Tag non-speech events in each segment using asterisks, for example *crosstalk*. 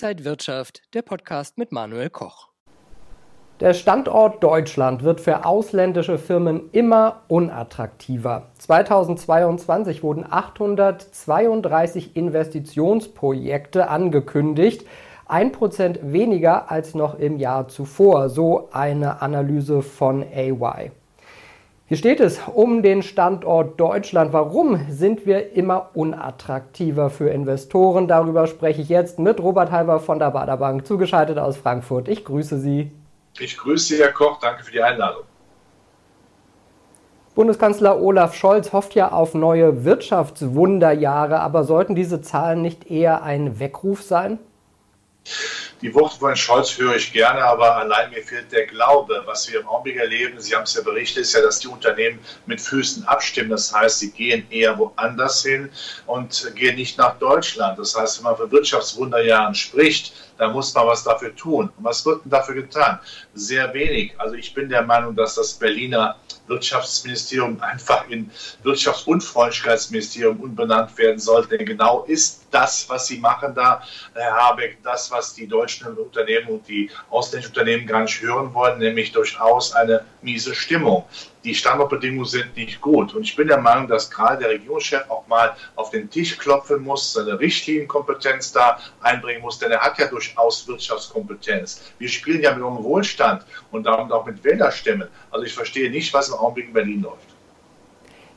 Inside Wirtschaft, der Podcast mit Manuel Koch. Der Standort Deutschland wird für ausländische Firmen immer unattraktiver. 2022 wurden 832 Investitionsprojekte angekündigt, ein Prozent weniger als noch im Jahr zuvor, so eine Analyse von AY. Hier steht es um den Standort Deutschland. Warum sind wir immer unattraktiver für Investoren? Darüber spreche ich jetzt mit Robert Halber von der Baderbank, zugeschaltet aus Frankfurt. Ich grüße Sie. Ich grüße Sie, Herr Koch. Danke für die Einladung. Bundeskanzler Olaf Scholz hofft ja auf neue Wirtschaftswunderjahre, aber sollten diese Zahlen nicht eher ein Weckruf sein? Die Worte von Scholz höre ich gerne, aber allein mir fehlt der Glaube. Was wir im Augenblick erleben, Sie haben es ja berichtet, ist ja, dass die Unternehmen mit Füßen abstimmen. Das heißt, sie gehen eher woanders hin und gehen nicht nach Deutschland. Das heißt, wenn man von Wirtschaftswunderjahren spricht, da muss man was dafür tun. Und was wird denn dafür getan? Sehr wenig. Also ich bin der Meinung, dass das Berliner Wirtschaftsministerium einfach in Wirtschaftsunfreundlichkeitsministerium umbenannt werden sollte. Denn genau ist das, was sie machen da, Herr Habeck, das, was die deutschen Unternehmen und die ausländischen Unternehmen gar nicht hören wollen, nämlich durchaus eine miese Stimmung die Standardbedingungen sind nicht gut. Und ich bin der Meinung, dass gerade der Regierungschef auch mal auf den Tisch klopfen muss, seine Richtlinienkompetenz da einbringen muss, denn er hat ja durchaus Wirtschaftskompetenz. Wir spielen ja mit unserem Wohlstand und damit auch mit Wählerstimmen. Also ich verstehe nicht, was im Augenblick in Berlin läuft.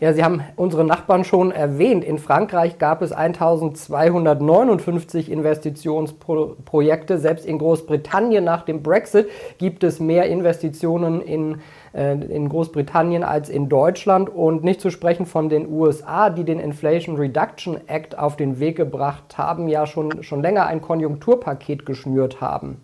Ja, Sie haben unsere Nachbarn schon erwähnt. In Frankreich gab es 1259 Investitionsprojekte. Selbst in Großbritannien nach dem Brexit gibt es mehr Investitionen in, äh, in Großbritannien als in Deutschland. Und nicht zu sprechen von den USA, die den Inflation Reduction Act auf den Weg gebracht haben, ja schon, schon länger ein Konjunkturpaket geschnürt haben.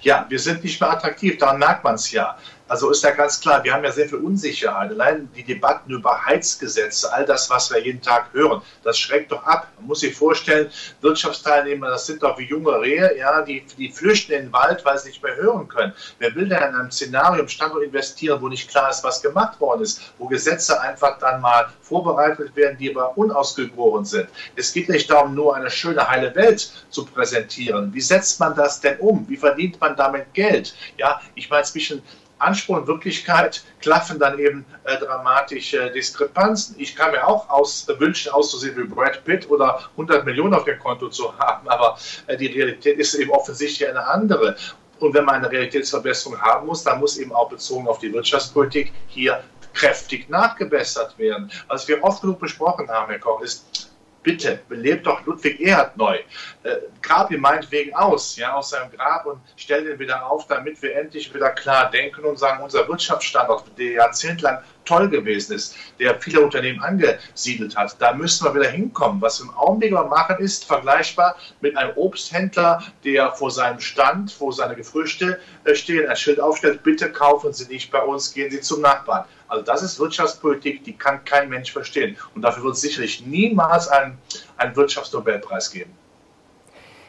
Ja, wir sind nicht mehr attraktiv, daran merkt man es ja. Also ist ja ganz klar, wir haben ja sehr viel Unsicherheit. Allein die Debatten über Heizgesetze, all das, was wir jeden Tag hören, das schreckt doch ab. Man muss sich vorstellen, Wirtschaftsteilnehmer, das sind doch wie junge Rehe, ja, die, die flüchten in den Wald, weil sie nicht mehr hören können. Wer will denn in einem Szenario im Standort investieren, wo nicht klar ist, was gemacht worden ist, wo Gesetze einfach dann mal vorbereitet werden, die aber unausgegoren sind? Es geht nicht darum, nur eine schöne, heile Welt zu präsentieren. Wie setzt man das denn um? Wie verdient man damit Geld? Ja, ich meine, bisschen Anspruch und Wirklichkeit klaffen dann eben äh, dramatische Diskrepanzen. Ich kann mir auch aus, äh, wünschen, auszusehen wie Brad Pitt oder 100 Millionen auf dem Konto zu *laughs* haben, aber äh, die Realität ist eben offensichtlich eine andere. Und wenn man eine Realitätsverbesserung haben muss, dann muss eben auch bezogen auf die Wirtschaftspolitik hier kräftig nachgebessert werden. Was wir oft genug besprochen haben, Herr Koch, ist, bitte, belebt doch Ludwig Erhard neu. Äh, grab ihn meinetwegen aus, ja, aus seinem Grab und stell ihn wieder auf, damit wir endlich wieder klar denken und sagen, unser Wirtschaftsstandort, der jahrzehntelang toll gewesen ist, der viele Unternehmen angesiedelt hat, da müssen wir wieder hinkommen. Was wir im Augenblick machen, ist vergleichbar mit einem Obsthändler, der vor seinem Stand, wo seine Gefrüchte äh, stehen, ein Schild aufstellt, bitte kaufen Sie nicht bei uns, gehen Sie zum Nachbarn. Also das ist Wirtschaftspolitik, die kann kein Mensch verstehen. Und dafür wird es sicherlich niemals einen, einen Wirtschaftsnobelpreis geben.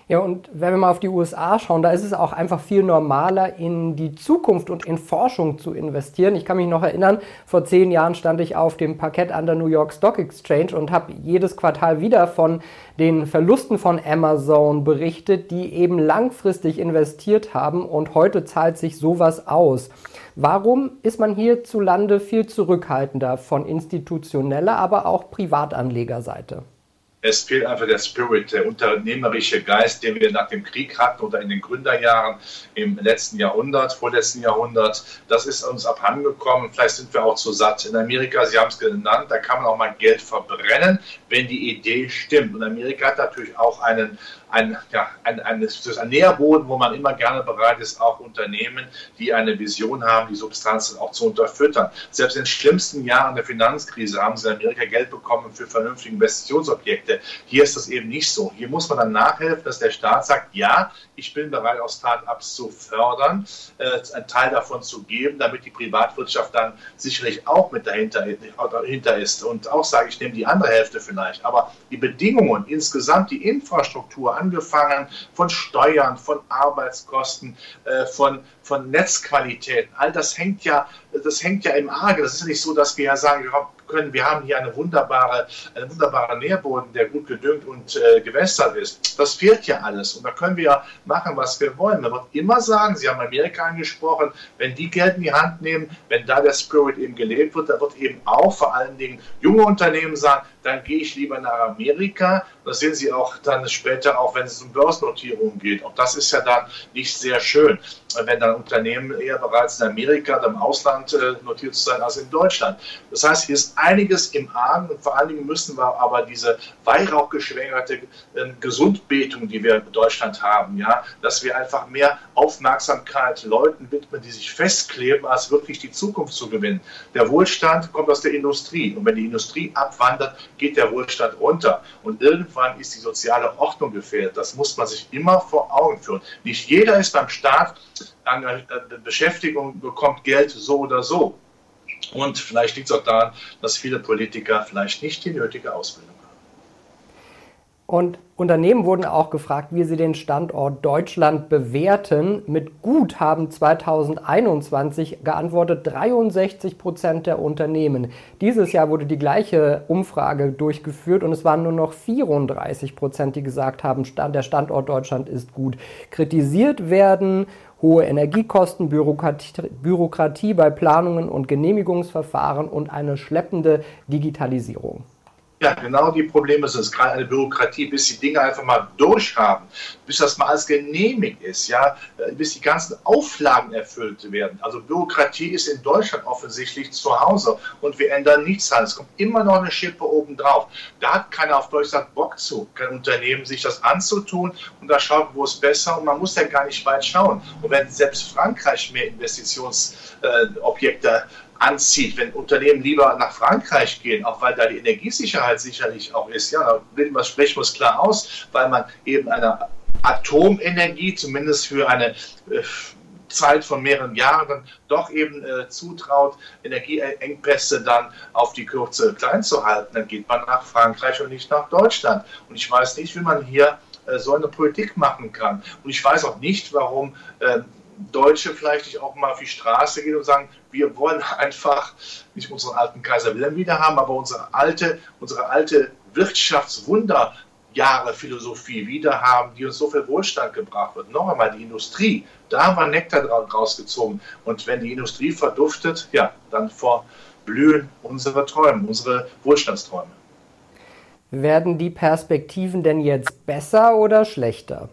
Ja, und wenn wir mal auf die USA schauen, da ist es auch einfach viel normaler, in die Zukunft und in Forschung zu investieren. Ich kann mich noch erinnern, vor zehn Jahren stand ich auf dem Parkett an der New York Stock Exchange und habe jedes Quartal wieder von den Verlusten von Amazon berichtet, die eben langfristig investiert haben und heute zahlt sich sowas aus. Warum ist man hierzulande viel zurückhaltender von institutioneller, aber auch Privatanlegerseite? Es fehlt einfach der Spirit, der unternehmerische Geist, den wir nach dem Krieg hatten oder in den Gründerjahren im letzten Jahrhundert, vorletzten Jahrhundert. Das ist uns abhandengekommen. Vielleicht sind wir auch zu satt. In Amerika, Sie haben es genannt, da kann man auch mal Geld verbrennen, wenn die Idee stimmt. Und Amerika hat natürlich auch einen ein, ja, ein, ein, ein Nährboden, wo man immer gerne bereit ist, auch Unternehmen, die eine Vision haben, die Substanzen auch zu unterfüttern. Selbst in den schlimmsten Jahren der Finanzkrise haben sie in Amerika Geld bekommen für vernünftige Investitionsobjekte. Hier ist das eben nicht so. Hier muss man dann nachhelfen, dass der Staat sagt, ja, ich bin bereit, auch Start-ups zu fördern, äh, einen Teil davon zu geben, damit die Privatwirtschaft dann sicherlich auch mit dahinter, dahinter ist. Und auch sage ich, nehme die andere Hälfte vielleicht. Aber die Bedingungen insgesamt, die Infrastruktur, angefangen von Steuern, von Arbeitskosten, äh, von, von Netzqualität. All das hängt ja, das hängt ja im Arge. Das ist ja nicht so, dass wir ja sagen, wir können, wir haben hier eine wunderbare, einen wunderbaren Nährboden, der gut gedüngt und äh, gewässert ist. Das fehlt ja alles. Und da können wir machen, was wir wollen. Man wird immer sagen, Sie haben Amerika angesprochen, wenn die Geld in die Hand nehmen, wenn da der Spirit eben gelebt wird, da wird eben auch vor allen Dingen junge Unternehmen sagen, dann gehe ich lieber nach Amerika. Das sehen Sie auch dann später, auch wenn es um Börsennotierungen geht. Auch das ist ja dann nicht sehr schön, wenn dann Unternehmen eher bereits in Amerika oder im Ausland äh, notiert zu sein als in Deutschland. Das heißt, hier ist einiges im Argen und vor allen Dingen müssen wir aber diese weihrauchgeschwängerte äh, Gesundbetung, die wir in Deutschland haben, ja, dass wir einfach mehr Aufmerksamkeit Leuten widmen, die sich festkleben, als wirklich die Zukunft zu gewinnen. Der Wohlstand kommt aus der Industrie und wenn die Industrie abwandert, geht der Wohlstand runter. Und irgendwann ist die soziale Ordnung gefährdet. Das muss man sich immer vor Augen führen. Nicht jeder ist beim Staat an Beschäftigung, bekommt Geld so oder so. Und vielleicht liegt es auch daran, dass viele Politiker vielleicht nicht die nötige Ausbildung haben. Und Unternehmen wurden auch gefragt, wie sie den Standort Deutschland bewerten. Mit gut haben 2021 geantwortet 63 Prozent der Unternehmen. Dieses Jahr wurde die gleiche Umfrage durchgeführt und es waren nur noch 34 Prozent, die gesagt haben, der Standort Deutschland ist gut. Kritisiert werden hohe Energiekosten, Bürokratie, bei Planungen und Genehmigungsverfahren und eine schleppende Digitalisierung. Ja, genau die Probleme sind es. Gerade eine Bürokratie, bis die Dinge einfach mal durchhaben, bis das mal alles genehmigt ist, ja, äh, bis die ganzen Auflagen erfüllt werden. Also Bürokratie ist in Deutschland offensichtlich zu Hause und wir ändern nichts an. Es kommt immer noch eine Schippe obendrauf. Da hat keiner auf Deutschland Bock zu, kein Unternehmen, sich das anzutun und da schaut, wo es besser und man muss ja gar nicht weit schauen. Und wenn selbst Frankreich mehr Investitionsobjekte äh, anzieht, wenn Unternehmen lieber nach Frankreich gehen, auch weil da die Energiesicherheit sicherlich auch ist. Ja, da sprechen wir es klar aus, weil man eben eine Atomenergie, zumindest für eine äh, Zeit von mehreren Jahren doch eben äh, zutraut, Energieengpässe dann auf die Kürze klein zu halten, dann geht man nach Frankreich und nicht nach Deutschland. Und ich weiß nicht, wie man hier äh, so eine Politik machen kann. Und ich weiß auch nicht, warum äh, Deutsche vielleicht nicht auch mal auf die Straße gehen und sagen, wir wollen *laughs* einfach nicht unseren alten Kaiser Wilhelm wieder haben, aber unsere alte, unsere alte Wirtschaftswunderjahre-Philosophie wieder haben, die uns so viel Wohlstand gebracht wird. Noch einmal die Industrie, da haben wir Nektar rausgezogen. Und wenn die Industrie verduftet, ja, dann verblühen unsere Träume, unsere Wohlstandsträume. Werden die Perspektiven denn jetzt besser oder schlechter?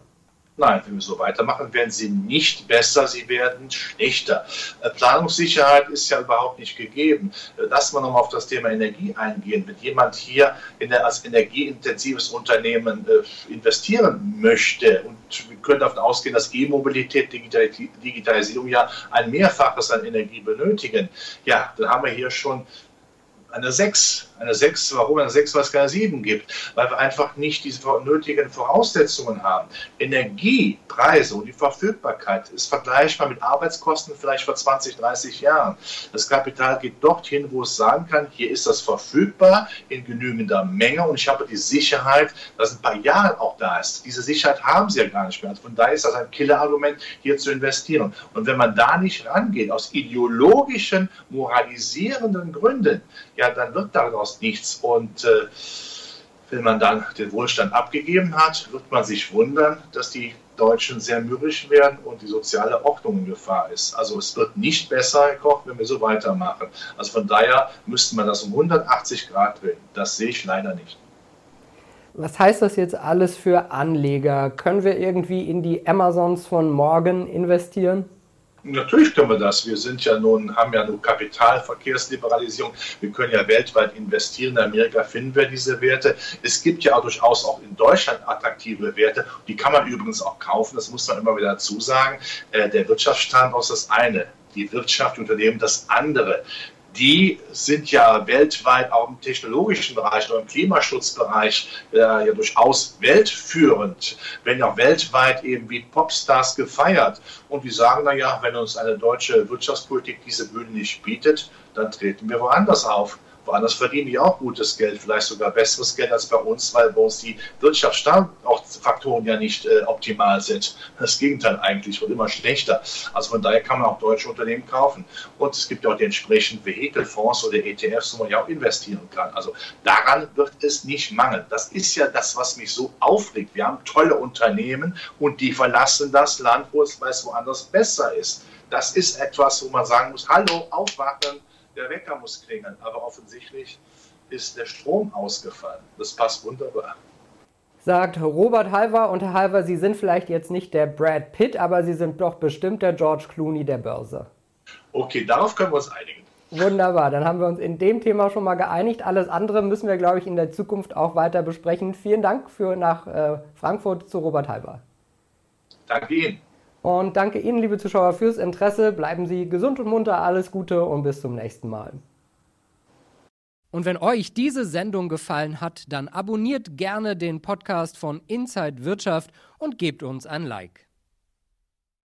Nein, wenn wir so weitermachen, werden sie nicht besser, sie werden schlechter. Äh, Planungssicherheit ist ja überhaupt nicht gegeben. Äh, lass mal nochmal auf das Thema Energie eingehen. Wenn jemand hier in der, als energieintensives Unternehmen äh, investieren möchte und wir können davon ausgehen, dass E-Mobilität, Digitalisierung ja ein Mehrfaches an Energie benötigen, ja, dann haben wir hier schon eine 6. Eine 6, warum eine 6, weil es keine 7 gibt? Weil wir einfach nicht diese nötigen Voraussetzungen haben. Energiepreise und die Verfügbarkeit ist vergleichbar mit Arbeitskosten vielleicht vor 20, 30 Jahren. Das Kapital geht dorthin, wo es sagen kann, hier ist das verfügbar in genügender Menge und ich habe die Sicherheit, dass ein paar Jahre auch da ist. Diese Sicherheit haben sie ja gar nicht mehr. Also von daher ist das ein Killerargument, hier zu investieren. Und wenn man da nicht rangeht, aus ideologischen, moralisierenden Gründen, ja, dann wird daraus nichts. Und äh, wenn man dann den Wohlstand abgegeben hat, wird man sich wundern, dass die Deutschen sehr mürrisch werden und die soziale Ordnung in Gefahr ist. Also es wird nicht besser, Herr Koch, wenn wir so weitermachen. Also von daher müsste man das um 180 Grad drehen. Das sehe ich leider nicht. Was heißt das jetzt alles für Anleger? Können wir irgendwie in die Amazons von morgen investieren? Natürlich können wir das. Wir sind ja nun, haben ja nur Kapitalverkehrsliberalisierung. Wir können ja weltweit investieren. In Amerika finden wir diese Werte. Es gibt ja auch durchaus auch in Deutschland attraktive Werte. Die kann man übrigens auch kaufen. Das muss man immer wieder dazu sagen. Äh, der Wirtschaftsstandort ist das eine die Wirtschaft, die Unternehmen das andere die sind ja weltweit auch im technologischen Bereich oder im Klimaschutzbereich äh, ja durchaus weltführend, wenn auch weltweit eben wie Popstars gefeiert. Und die sagen, naja, wenn uns eine deutsche Wirtschaftspolitik diese Bühne nicht bietet, dann treten wir woanders auf. Woanders verdienen die auch gutes Geld, vielleicht sogar besseres Geld als bei uns, weil bei uns die Wirtschaftsstandortfaktoren ja nicht äh, optimal sind. Das Gegenteil eigentlich wird immer schlechter. Also von daher kann man auch deutsche Unternehmen kaufen. Und es gibt ja auch die entsprechenden Vehikelfonds oder ETFs, wo man ja auch investieren kann. Also daran wird es nicht mangeln. Das ist ja das, was mich so aufregt. Wir haben tolle Unternehmen und die verlassen das Land, wo es weiß woanders besser ist. Das ist etwas, wo man sagen muss, hallo, aufwachen, der Wecker muss klingeln. Aber offensichtlich ist der Strom ausgefallen. Das passt wunderbar. Sagt Robert Halver und Herr Halver, Sie sind vielleicht jetzt nicht der Brad Pitt, aber Sie sind doch bestimmt der George Clooney der Börse. Okay, darauf können wir uns einigen. Wunderbar, dann haben wir uns in dem Thema schon mal geeinigt. Alles andere müssen wir, glaube ich, in der Zukunft auch weiter besprechen. Vielen Dank für nach äh, Frankfurt zu Robert Halver. Danke Ihnen. Und danke Ihnen, liebe Zuschauer, fürs Interesse. Bleiben Sie gesund und munter, alles Gute und bis zum nächsten Mal. Und wenn euch diese Sendung gefallen hat, dann abonniert gerne den Podcast von Inside Wirtschaft und gebt uns ein Like.